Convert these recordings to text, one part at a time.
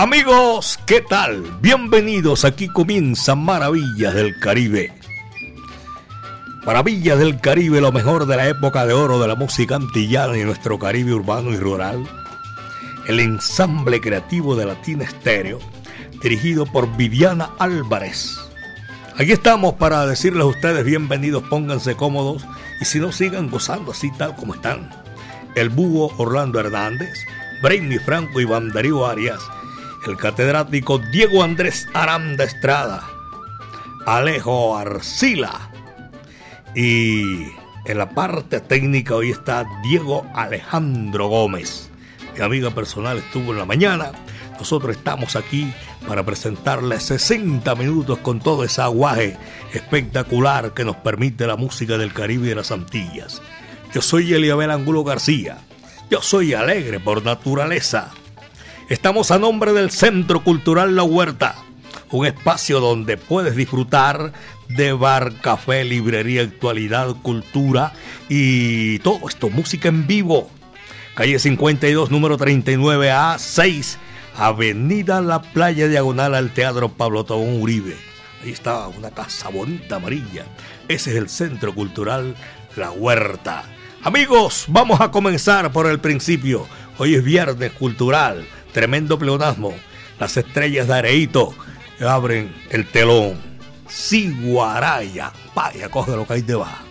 Amigos, ¿qué tal? Bienvenidos, aquí comienza Maravillas del Caribe. Maravillas del Caribe, lo mejor de la época de oro de la música antillana y nuestro Caribe urbano y rural. El ensamble creativo de Latina Estéreo, dirigido por Viviana Álvarez. Aquí estamos para decirles a ustedes bienvenidos, pónganse cómodos y si no sigan gozando así tal como están. El búho Orlando Hernández, Brainy Franco y Darío Arias el catedrático Diego Andrés Aranda Estrada, Alejo Arcila y en la parte técnica hoy está Diego Alejandro Gómez. Mi amiga personal estuvo en la mañana. Nosotros estamos aquí para presentarles 60 minutos con todo ese aguaje espectacular que nos permite la música del Caribe y de las Antillas. Yo soy Eliabel Angulo García. Yo soy alegre por naturaleza. Estamos a nombre del Centro Cultural La Huerta, un espacio donde puedes disfrutar de bar, café, librería, actualidad, cultura y todo esto, música en vivo. Calle 52, número 39A 6, Avenida La Playa Diagonal al Teatro Pablo Tobón Uribe. Ahí está una casa bonita amarilla. Ese es el Centro Cultural La Huerta. Amigos, vamos a comenzar por el principio. Hoy es Viernes Cultural tremendo pleonasmo. Las estrellas de Areito abren el telón. Siguaraya, vaya, coge lo que hay debajo.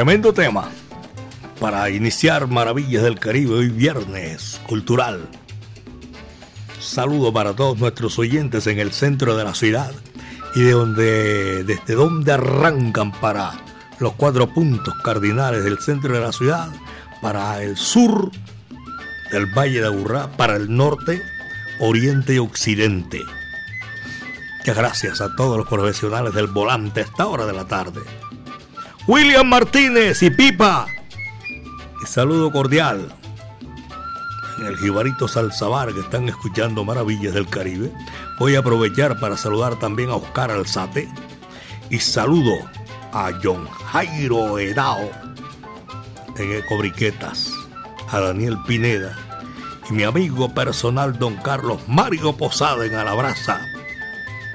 Tremendo tema para iniciar Maravillas del Caribe hoy viernes cultural. Saludo para todos nuestros oyentes en el centro de la ciudad y de donde desde donde arrancan para los cuatro puntos cardinales del centro de la ciudad, para el sur del Valle de Aburrá, para el norte, oriente y occidente. Muchas gracias a todos los profesionales del volante a esta hora de la tarde. William Martínez y Pipa. Y saludo cordial en el Jibarito Salzabar que están escuchando Maravillas del Caribe. Voy a aprovechar para saludar también a Oscar Alzate y saludo a John Jairo Edao en Ecobriquetas, a Daniel Pineda y mi amigo personal Don Carlos Mario Posada en Alabraza.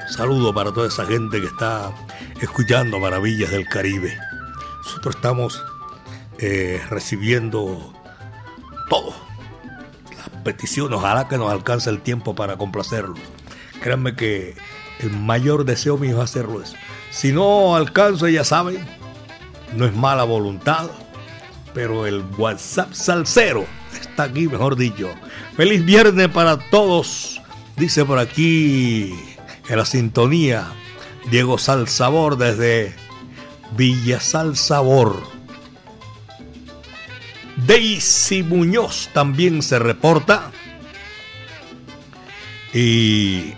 Saludo para toda esa gente que está escuchando Maravillas del Caribe. Nosotros estamos eh, recibiendo todo. Las peticiones, ojalá que nos alcance el tiempo para complacerlo. Créanme que el mayor deseo mío es hacerlo eso. Si no alcanzo, ya saben, no es mala voluntad, pero el WhatsApp salsero está aquí, mejor dicho. Feliz viernes para todos, dice por aquí en la sintonía Diego Salsabor desde Villasal Sabor. Daisy Muñoz también se reporta. Y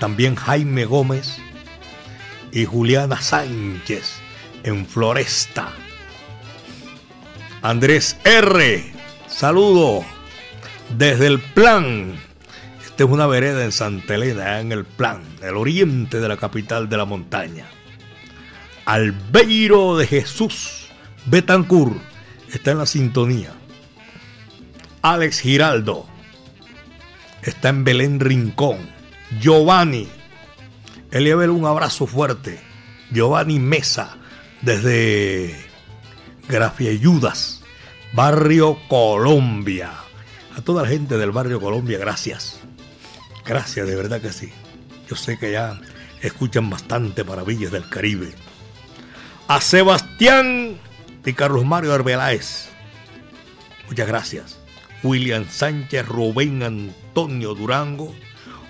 también Jaime Gómez y Juliana Sánchez en Floresta. Andrés R. Saludo desde el plan. Esta es una vereda en Santa Elena, en el plan, el oriente de la capital de la montaña. Albeiro de Jesús Betancur está en la sintonía. Alex Giraldo está en Belén Rincón. Giovanni, Eliabel, un abrazo fuerte. Giovanni Mesa desde Grafiayudas, Barrio Colombia. A toda la gente del Barrio Colombia, gracias. Gracias, de verdad que sí. Yo sé que ya escuchan bastante maravillas del Caribe a Sebastián y Carlos Mario Arbeláez. Muchas gracias. William Sánchez, Rubén Antonio Durango,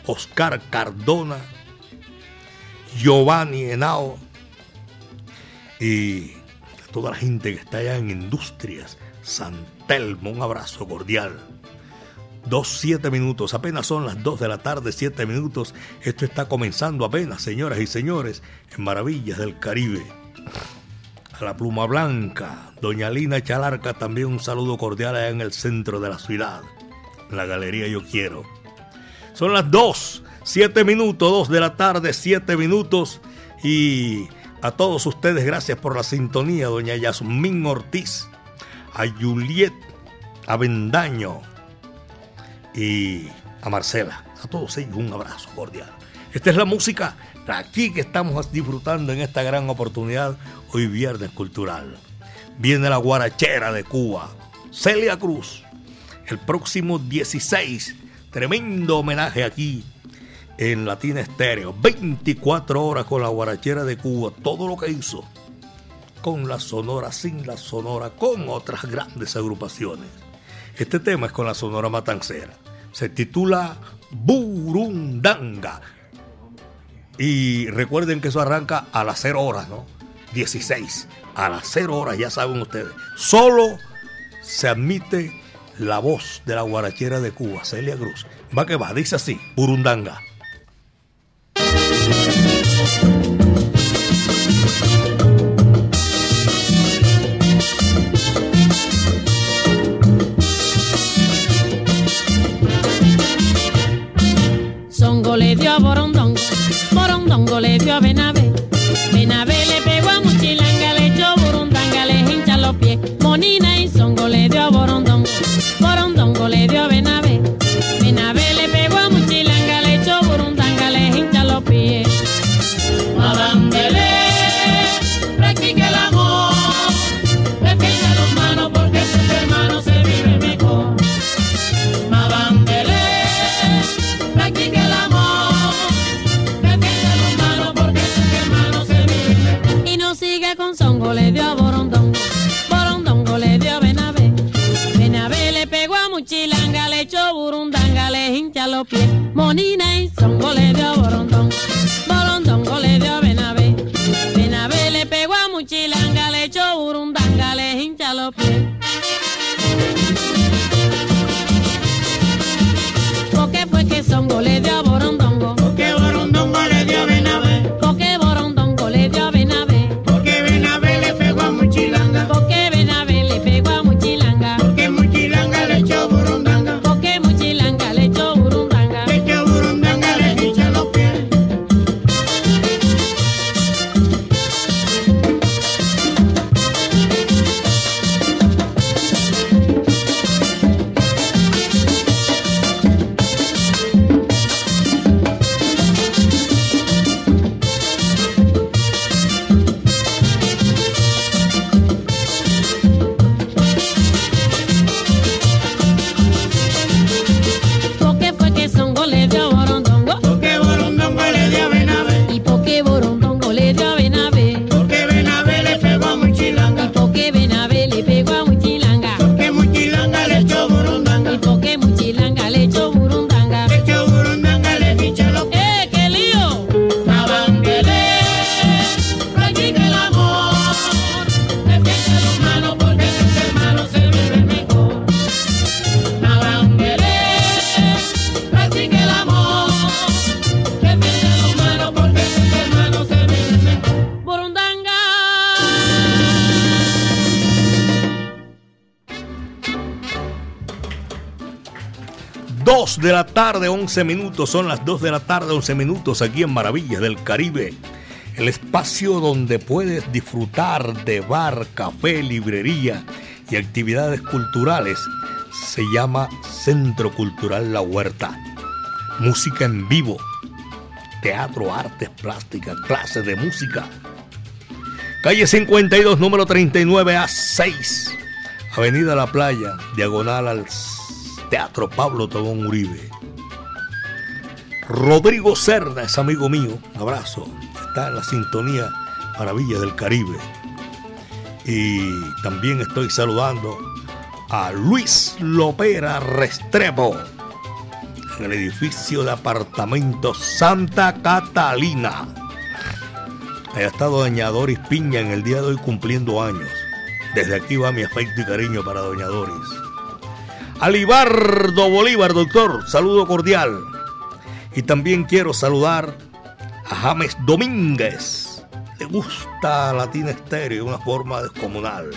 Oscar Cardona, Giovanni Henao y a toda la gente que está allá en Industrias, San Telmo, un abrazo cordial. Dos, siete minutos, apenas son las dos de la tarde, siete minutos. Esto está comenzando apenas, señoras y señores, en Maravillas del Caribe a la Pluma Blanca, doña Lina Chalarca, también un saludo cordial allá en el centro de la ciudad, en la Galería Yo Quiero. Son las 2, 7 minutos, 2 de la tarde, 7 minutos, y a todos ustedes gracias por la sintonía, doña Yasmín Ortiz, a Juliet Avendaño y a Marcela. A todos ellos un abrazo cordial. Esta es la música aquí que estamos disfrutando en esta gran oportunidad hoy viernes cultural. Viene la guarachera de Cuba, Celia Cruz, el próximo 16, tremendo homenaje aquí en Latina Estéreo, 24 horas con la guarachera de Cuba, todo lo que hizo con la Sonora, sin la Sonora, con otras grandes agrupaciones. Este tema es con la Sonora Matancera. Se titula Burundanga. Y recuerden que eso arranca a las 0 horas, ¿no? 16. A las 0 horas, ya saben ustedes. Solo se admite la voz de la guarachera de Cuba, Celia Cruz. Va que va, dice así, Burundanga. 2 de la tarde, 11 minutos. Son las 2 de la tarde, 11 minutos aquí en Maravillas del Caribe. El espacio donde puedes disfrutar de bar, café, librería y actividades culturales se llama Centro Cultural La Huerta. Música en vivo, teatro, artes plásticas, clases de música. Calle 52, número 39A6, Avenida La Playa, diagonal al Teatro Pablo Tobón Uribe. Rodrigo Cerda es amigo mío, abrazo. Está en la sintonía Maravillas del Caribe. Y también estoy saludando a Luis Lopera Restrepo en el edificio de apartamentos Santa Catalina. Allá está Doña Doris Piña en el día de hoy cumpliendo años. Desde aquí va mi afecto y cariño para Doña Doris. Alibardo Bolívar, doctor, saludo cordial. Y también quiero saludar a James Domínguez. Le gusta Latina Estéreo de una forma descomunal.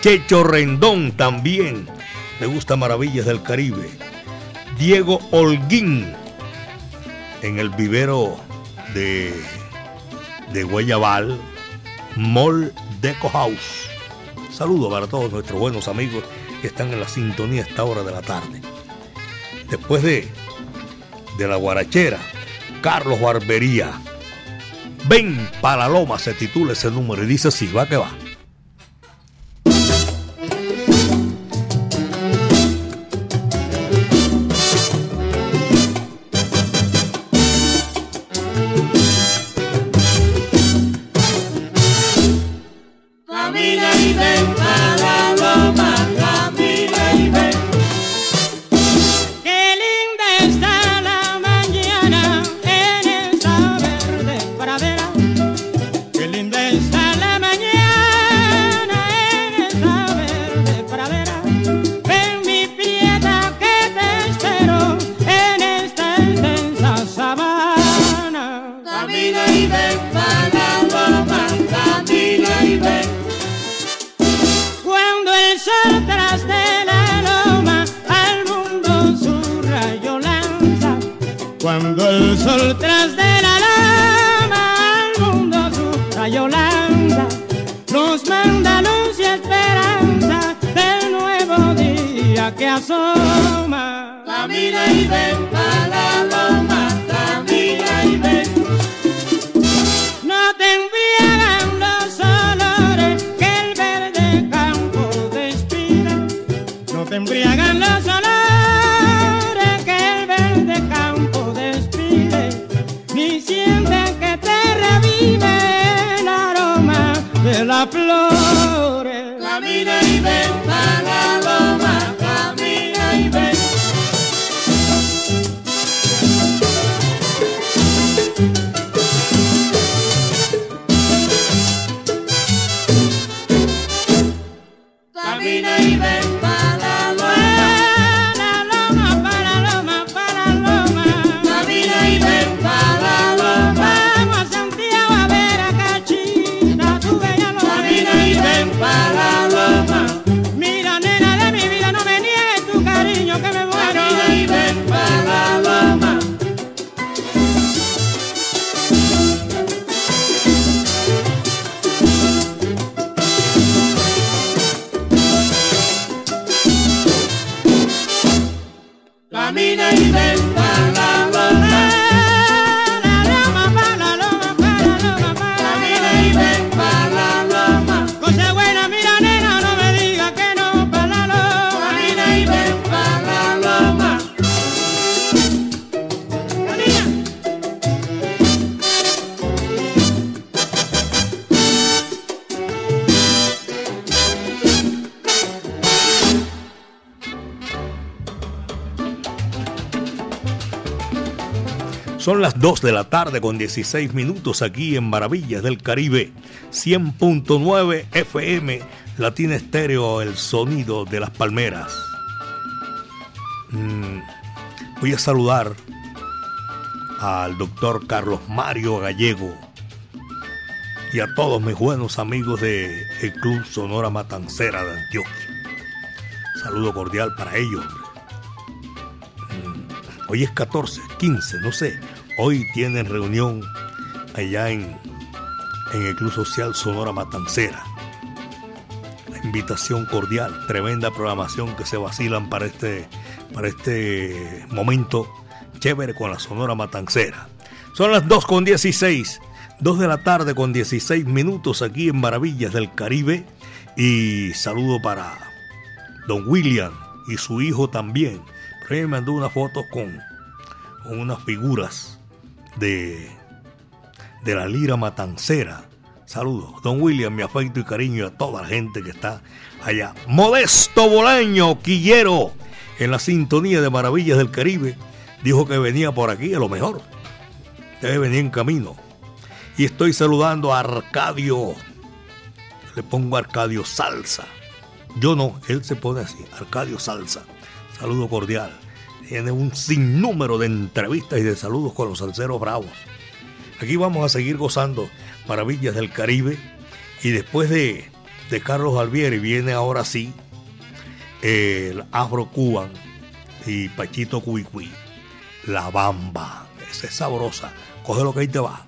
Checho Rendón también. Le gusta Maravillas del Caribe. Diego Holguín en el vivero de, de Guayabal, Mall Deco House. Saludo para todos nuestros buenos amigos que están en la sintonía a esta hora de la tarde. Después de, de la guarachera, Carlos Barbería. Ven para loma, se titula ese número y dice así, va que va. 2 de la tarde con 16 minutos aquí en Maravillas del Caribe, 100.9 FM, Latina Estéreo, el sonido de las palmeras. Mm, voy a saludar al doctor Carlos Mario Gallego y a todos mis buenos amigos del Club Sonora Matancera de Antioquia. Saludo cordial para ellos. hombre. Hoy es 14, 15, no sé. Hoy tienen reunión allá en, en el Club Social Sonora Matancera. Invitación cordial, tremenda programación que se vacilan para este, para este momento chévere con la Sonora Matancera. Son las 2 con 16, 2 de la tarde con 16 minutos aquí en Maravillas del Caribe. Y saludo para Don William y su hijo también. Pero él me mandó unas fotos con, con unas figuras de, de la lira matancera. Saludos, don William, mi afecto y cariño a toda la gente que está allá. Modesto Bolaño, Quillero, en la sintonía de Maravillas del Caribe, dijo que venía por aquí a lo mejor. Debe venir en camino. Y estoy saludando a Arcadio. Le pongo Arcadio Salsa. Yo no, él se pone así, Arcadio Salsa. Saludo cordial. Tiene un sinnúmero de entrevistas y de saludos con los salseros bravos. Aquí vamos a seguir gozando maravillas del Caribe. Y después de, de Carlos Alvieri viene ahora sí el Afro Cuban y Pachito Cuicui. La Bamba. Esa es sabrosa. Coge lo que ahí te va.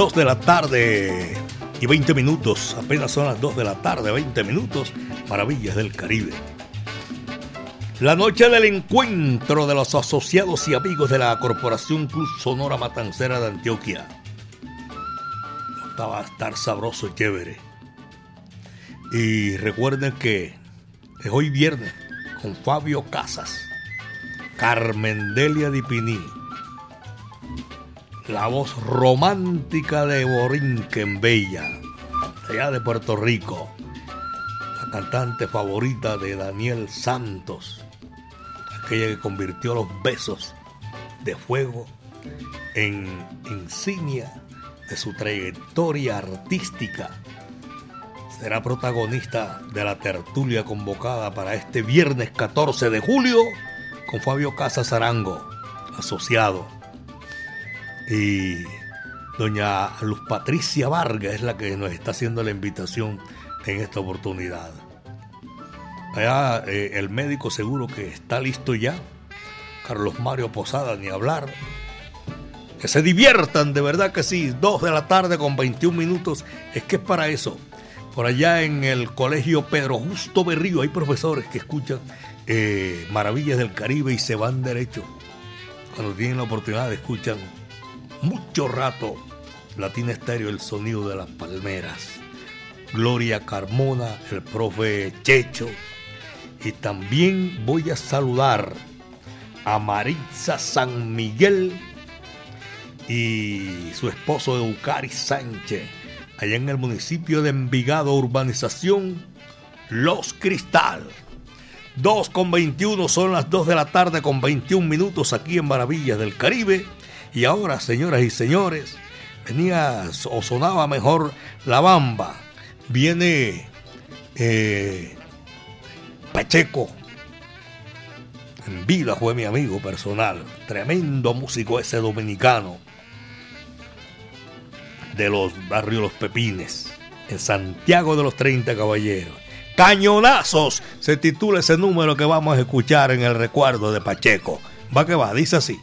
2 de la tarde y 20 minutos. Apenas son las 2 de la tarde, 20 minutos. Maravillas del Caribe. La noche del encuentro de los asociados y amigos de la Corporación Cruz Sonora Matancera de Antioquia. Estaba a estar sabroso y chévere. Y recuerden que es hoy viernes con Fabio Casas, Carmen Delia Dipini, la voz romántica de Borinquen Bella, allá de Puerto Rico, la cantante favorita de Daniel Santos, aquella que convirtió los besos de fuego en insignia de su trayectoria artística. Será protagonista de la tertulia convocada para este viernes 14 de julio con Fabio Casas Arango, asociado y doña Luz Patricia Vargas es la que nos está haciendo la invitación en esta oportunidad. Allá eh, el médico seguro que está listo ya. Carlos Mario Posada, ni hablar. Que se diviertan, de verdad que sí. Dos de la tarde con 21 minutos. Es que es para eso. Por allá en el colegio Pedro Justo Berrío hay profesores que escuchan eh, Maravillas del Caribe y se van derecho. Cuando tienen la oportunidad escuchan mucho rato Latina Estéreo, el sonido de las palmeras. Gloria Carmona, el profe Checho. Y también voy a saludar a Maritza San Miguel y su esposo Eucari Sánchez, allá en el municipio de Envigado, urbanización Los Cristal. 2 con 21 son las 2 de la tarde con 21 minutos aquí en Maravillas del Caribe. Y ahora, señoras y señores, venía o sonaba mejor la bamba. Viene eh, Pacheco. En vida fue mi amigo personal. Tremendo músico ese dominicano. De los barrios Los Pepines. En Santiago de los 30 Caballeros. Cañonazos se titula ese número que vamos a escuchar en el recuerdo de Pacheco. Va que va, dice así.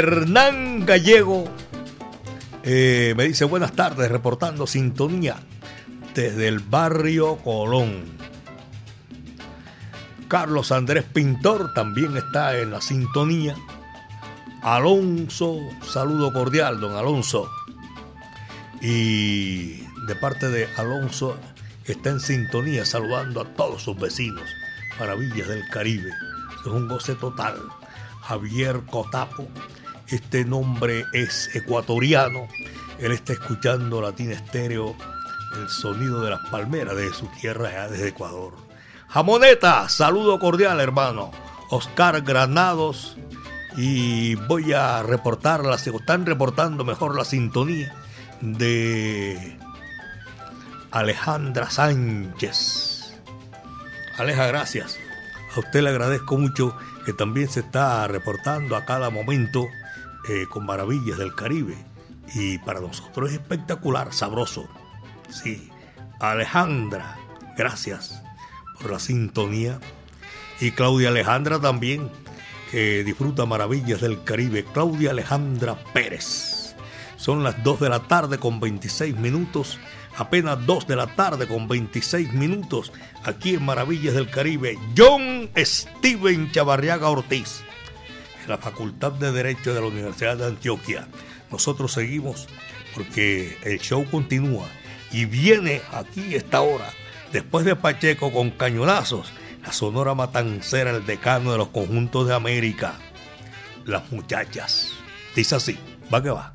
Hernán Gallego eh, me dice buenas tardes, reportando sintonía desde el barrio Colón. Carlos Andrés Pintor también está en la sintonía. Alonso, saludo cordial, don Alonso. Y de parte de Alonso está en sintonía saludando a todos sus vecinos. Maravillas del Caribe. Es un goce total. Javier Cotapo. Este nombre es ecuatoriano. Él está escuchando Latina Estéreo, el sonido de las palmeras de su tierra desde Ecuador. Jamoneta, saludo cordial hermano. Oscar Granados. Y voy a reportar, están reportando mejor la sintonía de Alejandra Sánchez. Aleja, gracias. A usted le agradezco mucho que también se está reportando a cada momento eh, con maravillas del Caribe. Y para nosotros es espectacular, sabroso. Sí, Alejandra, gracias por la sintonía. Y Claudia Alejandra también, que disfruta maravillas del Caribe. Claudia Alejandra Pérez. Son las 2 de la tarde con 26 minutos apenas 2 de la tarde con 26 minutos, aquí en Maravillas del Caribe, John Steven Chavarriaga Ortiz, la Facultad de Derecho de la Universidad de Antioquia. Nosotros seguimos porque el show continúa y viene aquí esta hora, después de Pacheco con cañonazos, la Sonora Matancera, el decano de los conjuntos de América, las muchachas. Dice así, va que va.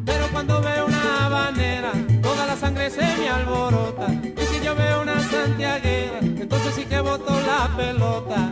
Cuando veo una habanera, toda la sangre se me alborota yo veo una santiaguera, entonces sí que boto la pelota.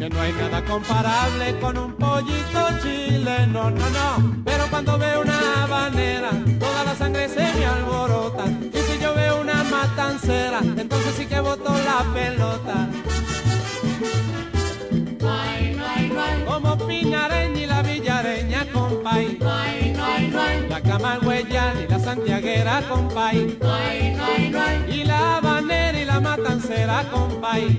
que no hay nada comparable con un pollito chileno, no, no. Pero cuando veo una habanera, toda la sangre se me alborota matancera, entonces sí que botó la pelota. Como Pinareña y la Villareña, compay. La Camagüeyana y la Santiaguera, compay. Y la Habanera y la Matancera, compay.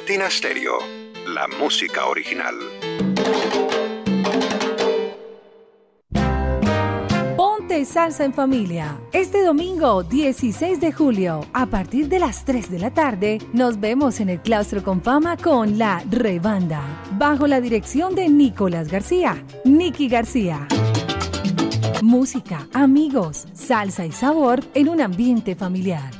Latina Stereo, la música original. Ponte Salsa en Familia. Este domingo 16 de julio, a partir de las 3 de la tarde, nos vemos en el Claustro con Fama con La Rebanda, bajo la dirección de Nicolás García, Nicky García. Música, amigos, salsa y sabor en un ambiente familiar.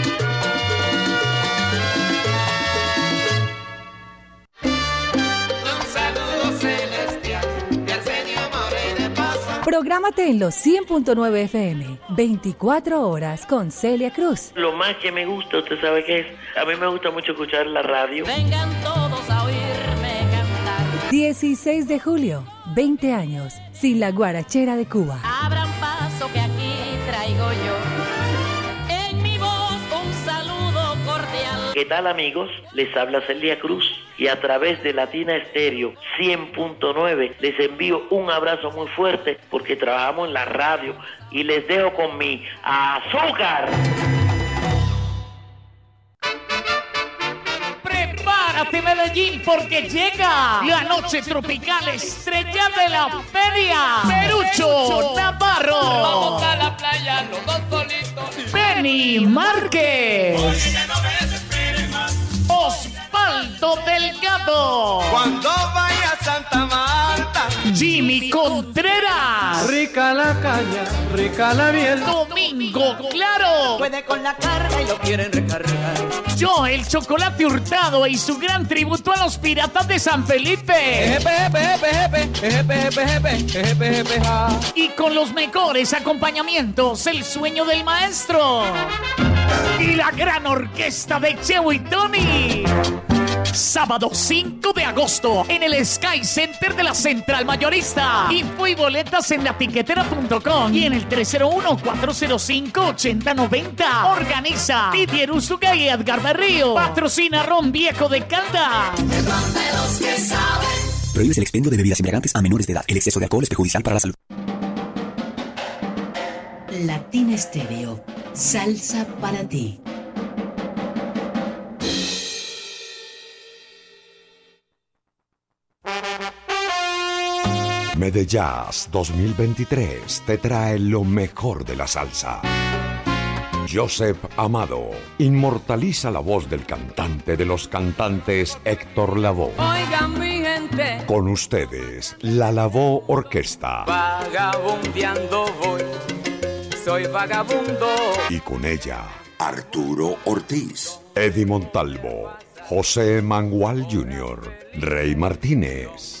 Prográmate en los 100.9 FM, 24 horas con Celia Cruz. Lo más que me gusta, usted sabe qué es. A mí me gusta mucho escuchar la radio. Vengan todos a oírme cantar. 16 de julio, 20 años, sin la guarachera de Cuba. Abran paso que aquí traigo yo. ¿Qué tal amigos? Les habla Celia Cruz y a través de Latina Estéreo 100.9 les envío un abrazo muy fuerte porque trabajamos en la radio y les dejo con mi azúcar. Prepárate Medellín porque llega la noche tropical estrella de la feria. Perucho Navarro. Vamos a la playa, los dos solitos. Benny Márquez. Osvaldo Delgado. Cuando vaya a Santa Marta. Jimmy Contreras. Rica la caña, rica la miel. Domingo Claro. Puede con la carga y lo quieren recargar. Yo, el chocolate hurtado y su gran tributo a los piratas de San Felipe. Y con los mejores acompañamientos, el sueño del maestro. Y la gran orquesta de Cheo y Tony. Sábado 5 de agosto en el Sky Center de la Central Mayorista. Info y boletas en latiquetera.com y en el 301-405-8090. Organiza Didier Usuga y Edgar Berrío. Patrocina Ron Viejo de Calda. Prohíbes el expendio de bebidas embriagantes a menores de edad. El exceso de alcohol es perjudicial para la salud. Latina Estéreo. Salsa para ti. Medellas 2023 te trae lo mejor de la salsa. Joseph Amado inmortaliza la voz del cantante de los cantantes Héctor Lavoe. Oigan mi gente, Con ustedes, la Lavoe Orquesta. vagabundeando voy, soy vagabundo. Y con ella, Arturo Ortiz, Eddie Montalvo, José Mangual Jr., Rey Martínez,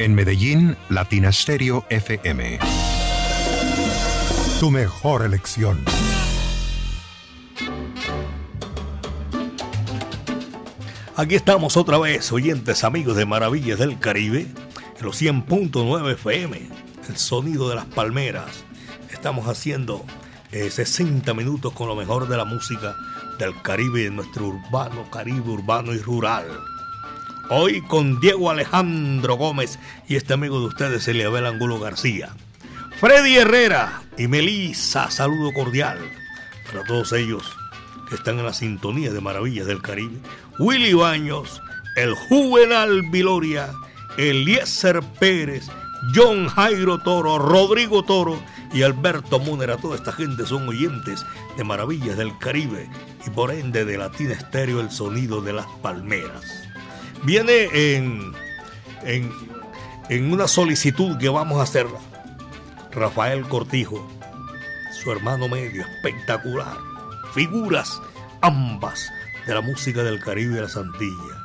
En Medellín, Latina Stereo FM. Tu mejor elección. Aquí estamos otra vez, oyentes amigos de Maravillas del Caribe, en los 100.9 FM, el sonido de las palmeras. Estamos haciendo eh, 60 minutos con lo mejor de la música del Caribe, de nuestro urbano, Caribe urbano y rural. Hoy con Diego Alejandro Gómez y este amigo de ustedes, Eliabel Angulo García. Freddy Herrera y Melissa, saludo cordial para todos ellos que están en la sintonía de Maravillas del Caribe. Willy Baños, el Juvenal Viloria, Eliezer Pérez, John Jairo Toro, Rodrigo Toro y Alberto Múnera. Toda esta gente son oyentes de Maravillas del Caribe y por ende de Latina Estéreo el sonido de las palmeras. Viene en, en, en una solicitud que vamos a hacer Rafael Cortijo, su hermano medio, espectacular. Figuras ambas de la música del Caribe y de la Santilla.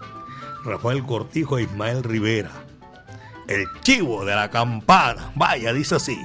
Rafael Cortijo e Ismael Rivera. El chivo de la campana. Vaya, dice así.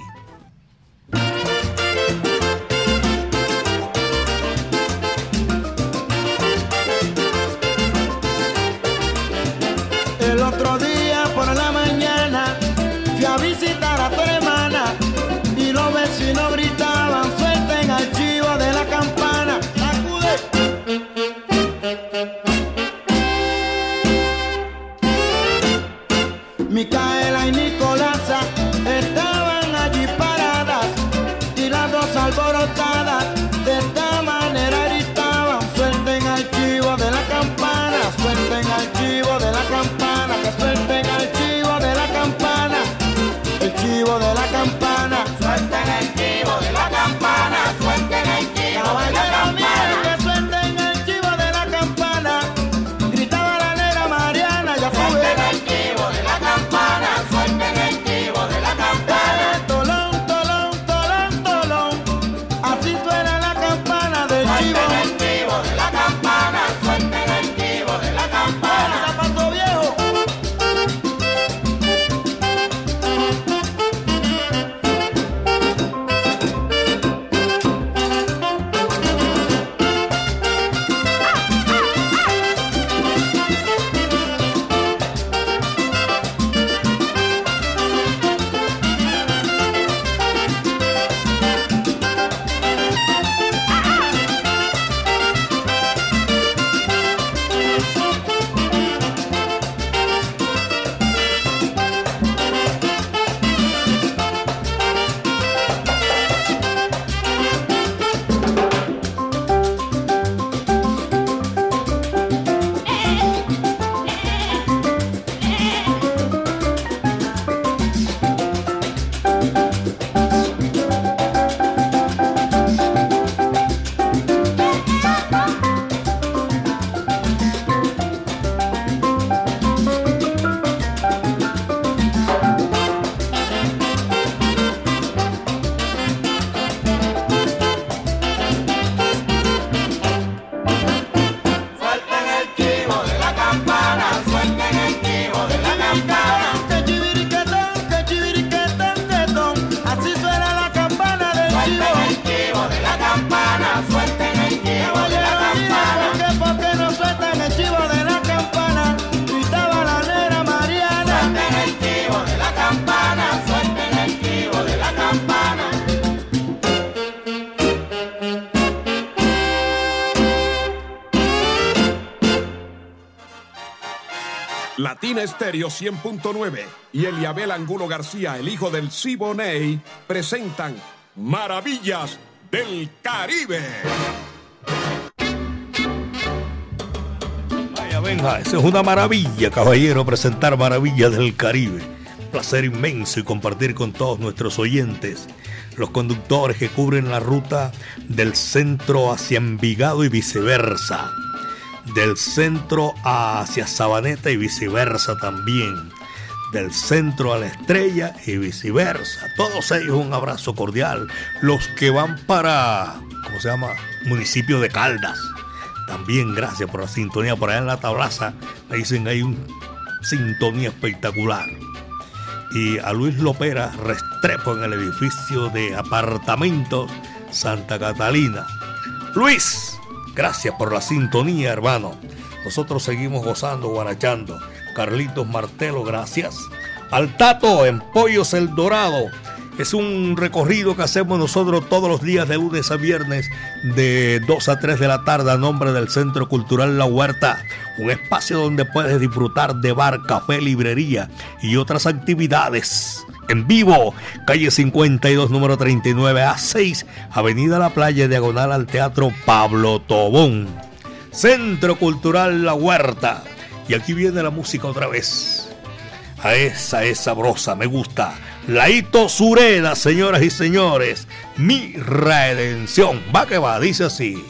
time. Latina Estéreo 100.9 y Eliabel Angulo García, el hijo del Siboney, presentan Maravillas del Caribe. Vaya, venga, eso es una maravilla, caballero, presentar Maravillas del Caribe. Placer inmenso y compartir con todos nuestros oyentes, los conductores que cubren la ruta del centro hacia Envigado y viceversa, del centro hacia Sabaneta y viceversa también, del centro a la estrella y viceversa. Todos ellos un abrazo cordial. Los que van para, ¿cómo se llama? Municipio de Caldas. También gracias por la sintonía por allá en la tablaza. Me dicen hay una sintonía espectacular. Y a Luis Lopera Restrepo en el edificio de apartamentos Santa Catalina. Luis, gracias por la sintonía, hermano. Nosotros seguimos gozando, guarachando. Carlitos Martelo, gracias. Al Tato en Pollos El Dorado. Es un recorrido que hacemos nosotros todos los días de lunes a viernes de 2 a 3 de la tarde a nombre del Centro Cultural La Huerta. Un espacio donde puedes disfrutar de bar, café, librería y otras actividades. En vivo, calle 52, número 39 A6, Avenida La Playa, diagonal al Teatro Pablo Tobón. Centro Cultural La Huerta. Y aquí viene la música otra vez. A esa es sabrosa, me gusta. Laito Sureda, señoras y señores. Mi redención. Va que va, dice así.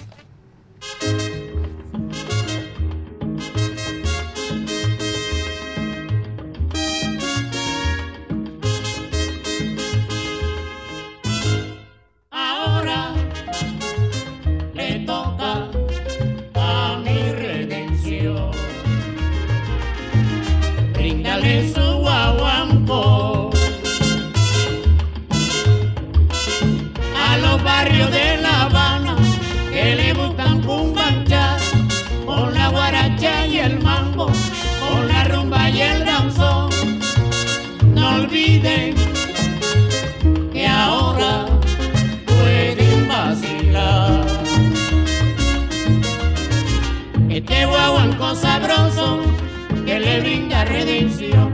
guaguanco sabroso que le brinda redención.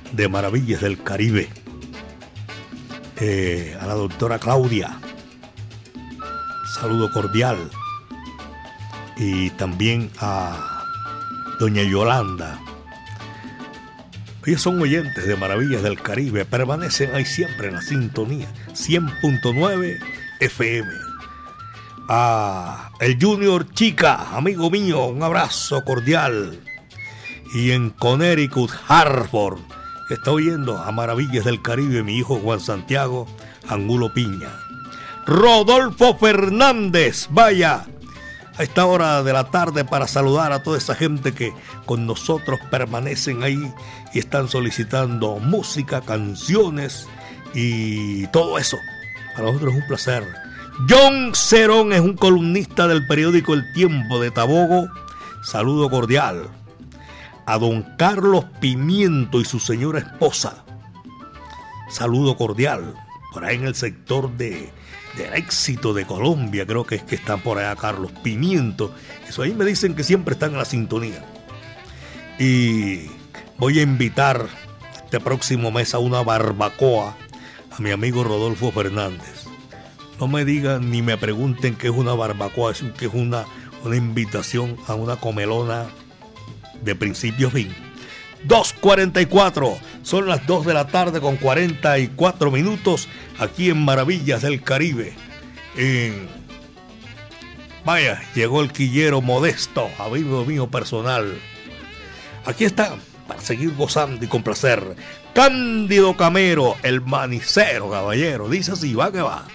de Maravillas del Caribe. Eh, a la doctora Claudia, saludo cordial. Y también a doña Yolanda. Ellos son oyentes de Maravillas del Caribe, permanecen ahí siempre en la sintonía 100.9 FM a el Junior Chica, amigo mío, un abrazo cordial. Y en Connecticut, Hartford, está oyendo a Maravillas del Caribe mi hijo Juan Santiago Angulo Piña. Rodolfo Fernández, vaya, a esta hora de la tarde para saludar a toda esa gente que con nosotros permanecen ahí y están solicitando música, canciones y todo eso. Para nosotros es un placer John Cerón es un columnista del periódico El Tiempo de Tabogo. Saludo cordial. A don Carlos Pimiento y su señora esposa. Saludo cordial. Por ahí en el sector de, del éxito de Colombia, creo que es que están por allá Carlos Pimiento. Eso ahí me dicen que siempre están en la sintonía. Y voy a invitar este próximo mes a una barbacoa a mi amigo Rodolfo Fernández no me digan ni me pregunten qué es una barbacoa, que es una, una invitación a una comelona de principio a fin. 2.44, son las 2 de la tarde con 44 minutos aquí en Maravillas del Caribe, en Vaya, llegó el quillero modesto, amigo mío personal. Aquí está, para seguir gozando y complacer. Cándido Camero, el manicero, caballero. Dice así, va que va.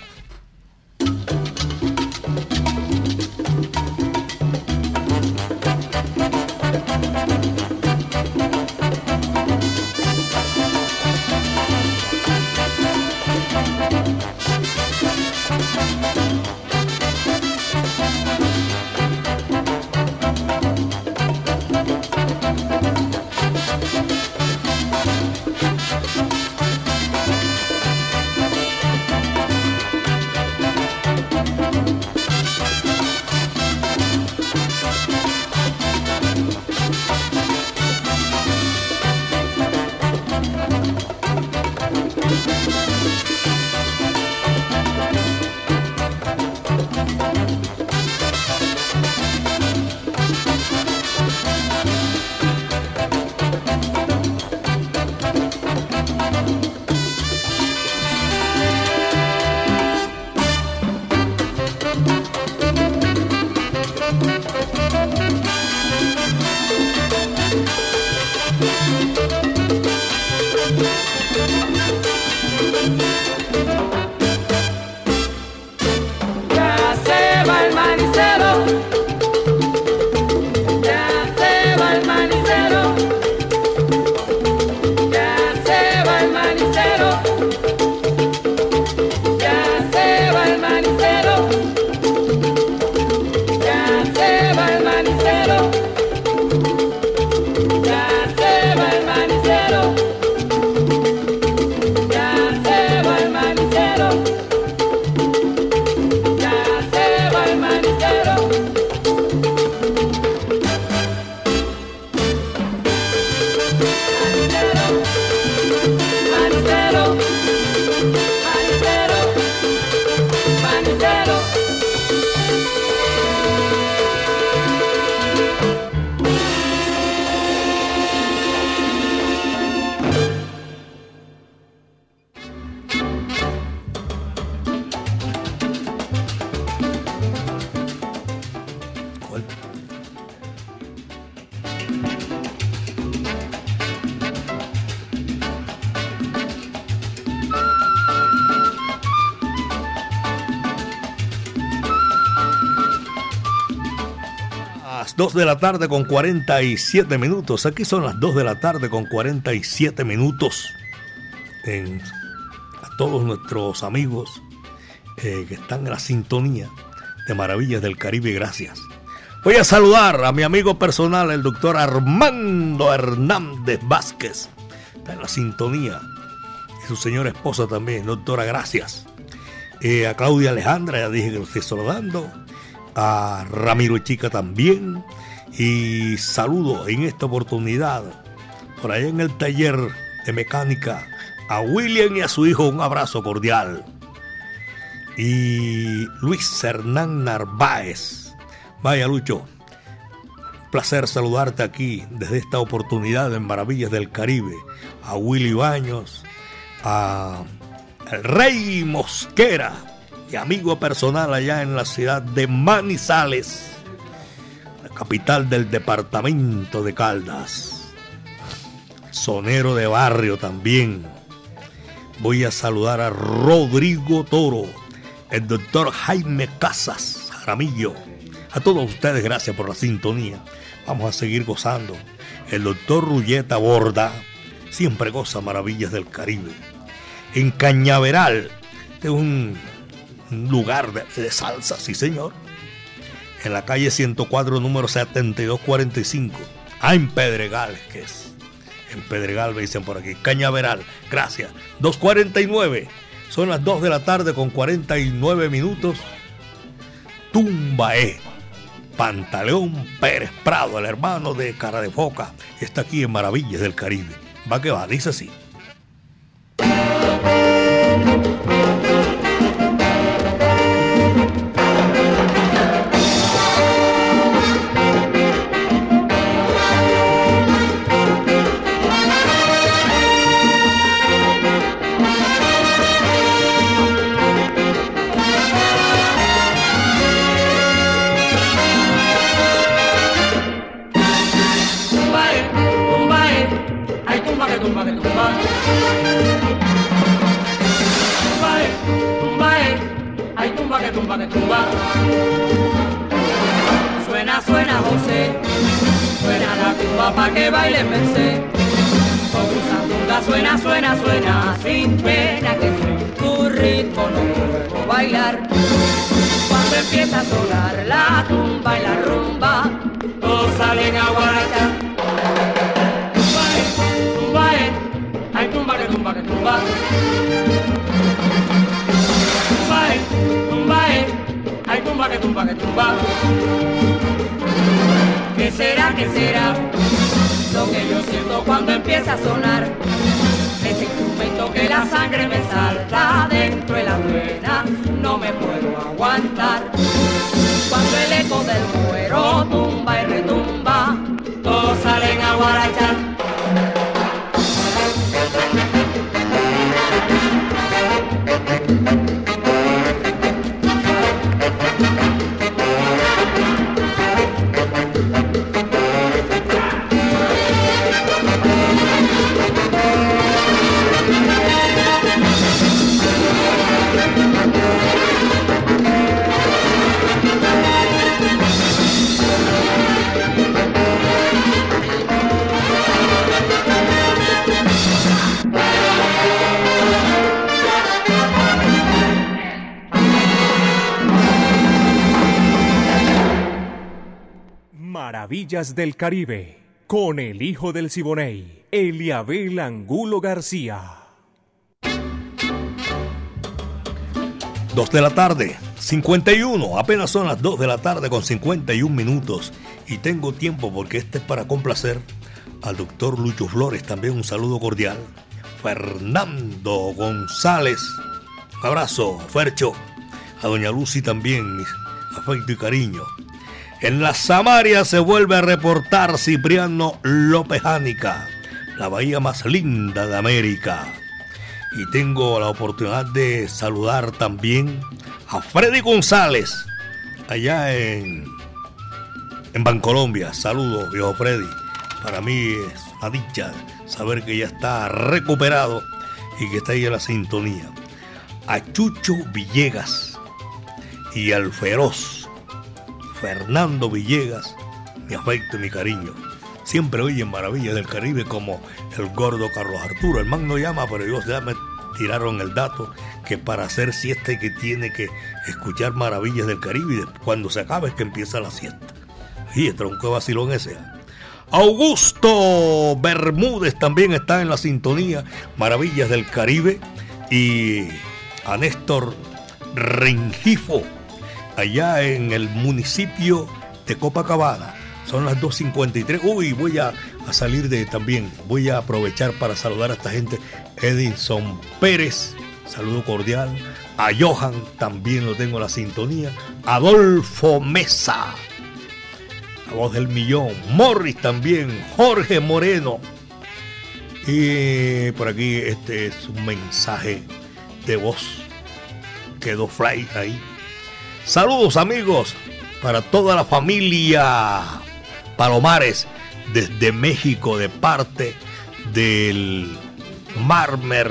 La tarde con 47 minutos. Aquí son las 2 de la tarde con 47 minutos. En, a todos nuestros amigos eh, que están en la sintonía de Maravillas del Caribe, gracias. Voy a saludar a mi amigo personal, el doctor Armando Hernández Vázquez. Está en la sintonía. Y su señora esposa también, doctora, gracias. Eh, a Claudia Alejandra, ya dije que lo estoy saludando. A Ramiro Chica también. Y saludo en esta oportunidad, por ahí en el taller de mecánica, a William y a su hijo un abrazo cordial. Y Luis Hernán Narváez. Vaya Lucho, placer saludarte aquí desde esta oportunidad en Maravillas del Caribe. A Willy Baños, a el Rey Mosquera y amigo personal allá en la ciudad de Manizales capital del departamento de Caldas. Sonero de barrio también. Voy a saludar a Rodrigo Toro, el doctor Jaime Casas Jaramillo. A todos ustedes, gracias por la sintonía. Vamos a seguir gozando. El doctor Rulleta Borda siempre goza maravillas del Caribe. En Cañaveral, de un lugar de, de salsa, sí señor en la calle 104, número 7245. Ah, en Pedregal, que es. En Pedregal me dicen por aquí. Cañaveral, gracias. 249. Son las 2 de la tarde con 49 minutos. Tumbae. Pantaleón Pérez Prado, el hermano de Cara de Foca, está aquí en Maravillas del Caribe. Va que va, dice así. Suena la tumba pa' que baile Merced. Con suena, suena, suena, sin pena que tu ritmo no puedo bailar. Cuando empieza a sonar la tumba y la rumba, todos salen a guarachar. Tumba, eh, ay tumba, que tumba, que tumba. Tumba, eh, tumba, tumba, que tumba, que tumba. ¿Qué será, qué será? Lo que yo siento cuando empieza a sonar ese instrumento que la sangre me salta Del Caribe, con el hijo del Siboney, Eliabel Angulo García. Dos de la tarde, 51. Apenas son las 2 de la tarde con 51 minutos. Y tengo tiempo porque este es para complacer al doctor Lucho Flores. También un saludo cordial. Fernando González. Un abrazo, Fercho. A doña Lucy también, mis afecto y cariño. En la Samaria se vuelve a reportar Cipriano López Jánica, la bahía más linda de América. Y tengo la oportunidad de saludar también a Freddy González, allá en, en Bancolombia. Saludos, viejo Freddy. Para mí es una dicha saber que ya está recuperado y que está ahí en la sintonía. A Chucho Villegas y al Feroz Fernando Villegas, mi afecto y mi cariño. Siempre oyen maravillas del Caribe como el gordo Carlos Arturo. El man no llama, pero ellos ya me tiraron el dato que para hacer siesta hay que tiene que escuchar maravillas del Caribe y cuando se acabe es que empieza la siesta. Y el tronco de vacilón ese. Augusto Bermúdez también está en la sintonía Maravillas del Caribe y a Néstor Rengifo allá en el municipio de Copacabana. Son las 2.53. Uy, voy a, a, salir de también. Voy a aprovechar para saludar a esta gente. Edinson Pérez, saludo cordial. A Johan también lo tengo en la sintonía. Adolfo Mesa, la voz del millón. Morris también. Jorge Moreno. Y por aquí este es un mensaje de voz. Quedó fly ahí. Saludos amigos para toda la familia Palomares desde México de parte del Marmer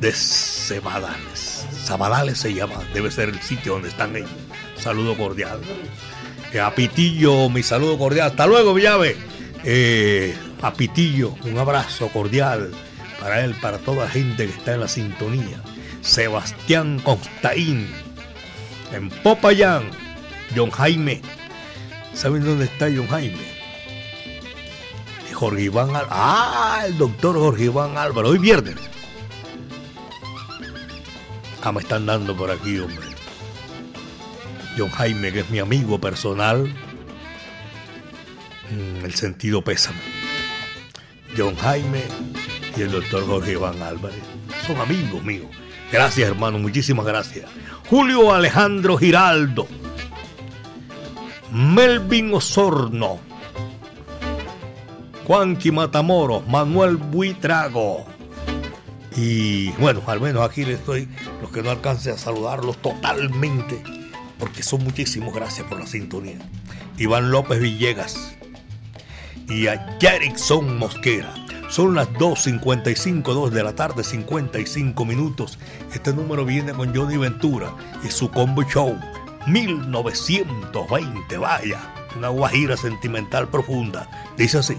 de Cebadales. Zabadales se llama, debe ser el sitio donde están ellos. Saludo cordial. Eh, a Pitillo, mi saludo cordial. Hasta luego, Villave. Eh, a Pitillo, un abrazo cordial para él, para toda la gente que está en la sintonía. Sebastián Constaín, en Popayán, John Jaime. ¿Saben dónde está John Jaime? Jorge Iván Álvaro. Ah, el doctor Jorge Iván Álvaro. Hoy viernes. Ah, me están dando por aquí, hombre. John Jaime, que es mi amigo personal. Mm, el sentido pésame. John Jaime y el doctor Jorge Iván Álvarez. Son amigos míos. Gracias, hermano. Muchísimas gracias. Julio Alejandro Giraldo, Melvin Osorno, Juanqui Matamoros, Manuel Buitrago. Y bueno, al menos aquí le estoy, los que no alcance a saludarlos totalmente, porque son muchísimos, gracias por la sintonía. Iván López Villegas y a Jerickson Mosquera. Son las 2.55, 2 de la tarde, 55 minutos. Este número viene con Johnny Ventura y su combo show 1920, vaya. Una guajira sentimental profunda. Dice así.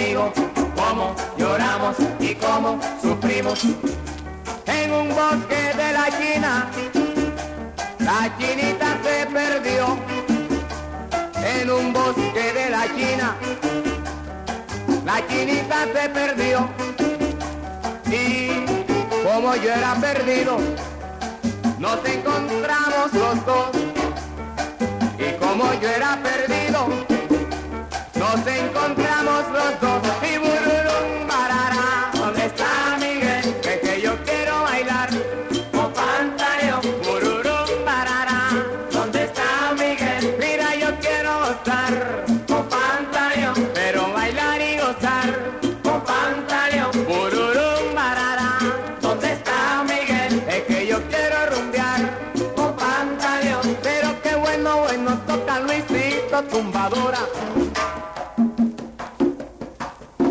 conmigo, cómo lloramos y cómo sufrimos. En un bosque de la China, la chinita se perdió. En un bosque de la China, la chinita se perdió. Y como yo era perdido, nos encontramos los dos. Y como yo era perdido, nos encontramos.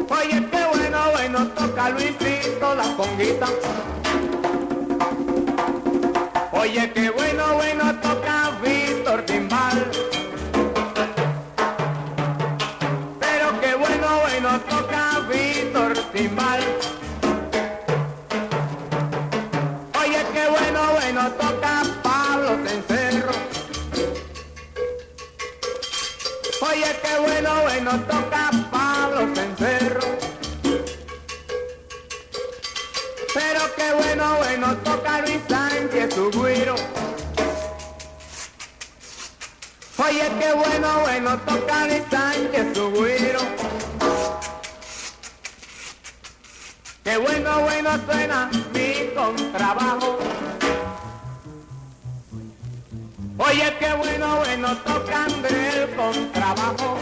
Oye, qué bueno, bueno, toca Luisito la conguita. Oye, qué bueno, bueno, toca Oye, qué bueno, bueno, toca de Sánchez su güiro. Qué bueno, bueno suena mi contrabajo. Oye, qué bueno, bueno tocando el contrabajo.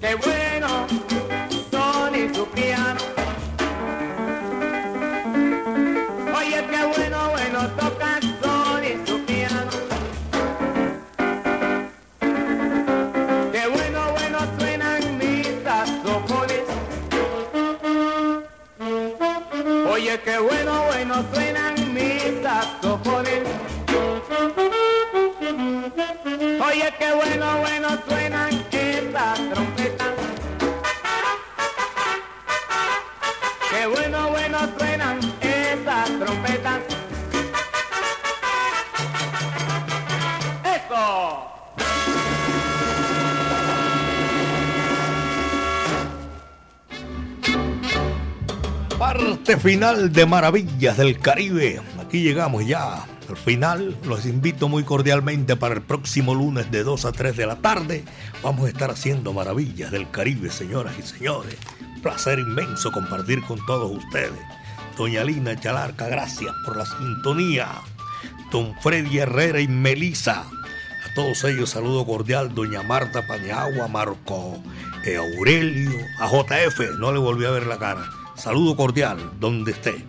Qué bueno, Tony su pía. Qué bueno, bueno suenan esas trompetas. Qué bueno, bueno suenan esas trompetas. ¡Eso! Parte final de Maravillas del Caribe. Aquí llegamos ya al final. Los invito muy cordialmente para el próximo lunes de 2 a 3 de la tarde. Vamos a estar haciendo Maravillas del Caribe, señoras y señores. Placer inmenso compartir con todos ustedes. Doña Lina Chalarca, gracias por la sintonía. Don Freddy Herrera y Melisa. A todos ellos saludo cordial. Doña Marta Pañagua, Marco Aurelio, a JF. No le volví a ver la cara. Saludo cordial donde esté.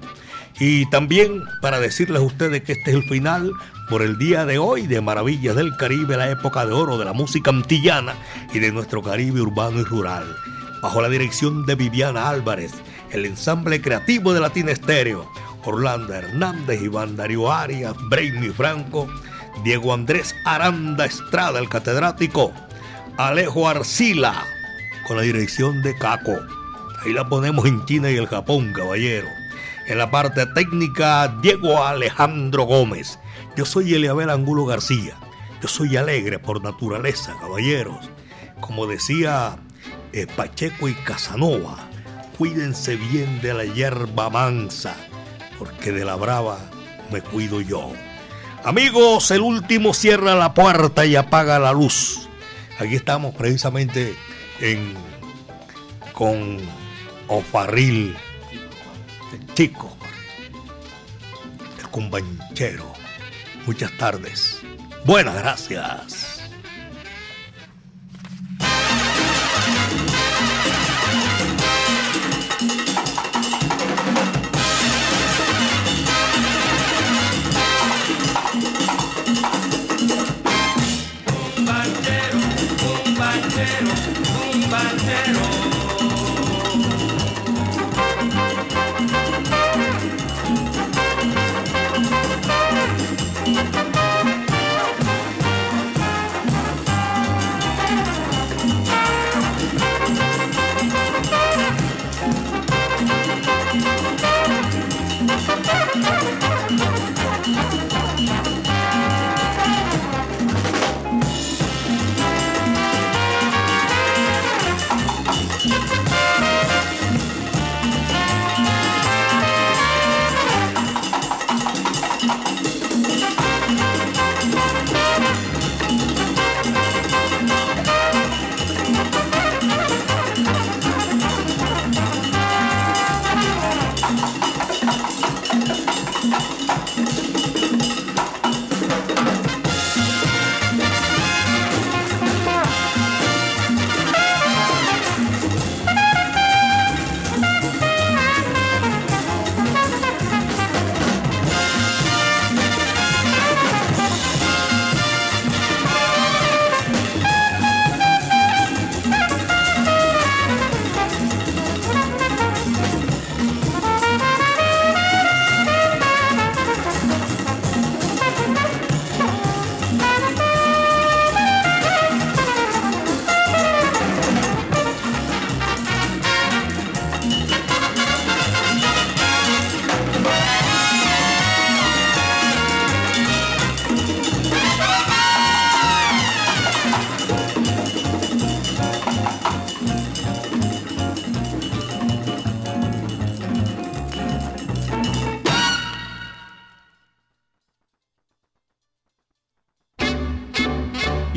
Y también para decirles a ustedes que este es el final por el día de hoy de Maravillas del Caribe, la época de oro de la música antillana y de nuestro Caribe urbano y rural. Bajo la dirección de Viviana Álvarez, el ensamble creativo de Latina Estéreo, Orlando Hernández, Iván Darío Arias, Brainy Franco, Diego Andrés Aranda Estrada, el catedrático, Alejo Arcila, con la dirección de Caco. Ahí la ponemos en China y el Japón, caballero. En la parte técnica, Diego Alejandro Gómez. Yo soy Eliabel Angulo García. Yo soy alegre por naturaleza, caballeros. Como decía eh, Pacheco y Casanova, cuídense bien de la hierba mansa, porque de la brava me cuido yo. Amigos, el último cierra la puerta y apaga la luz. Aquí estamos precisamente en con Ofarril, chico, el cumbanchero. Muchas tardes. Buenas gracias.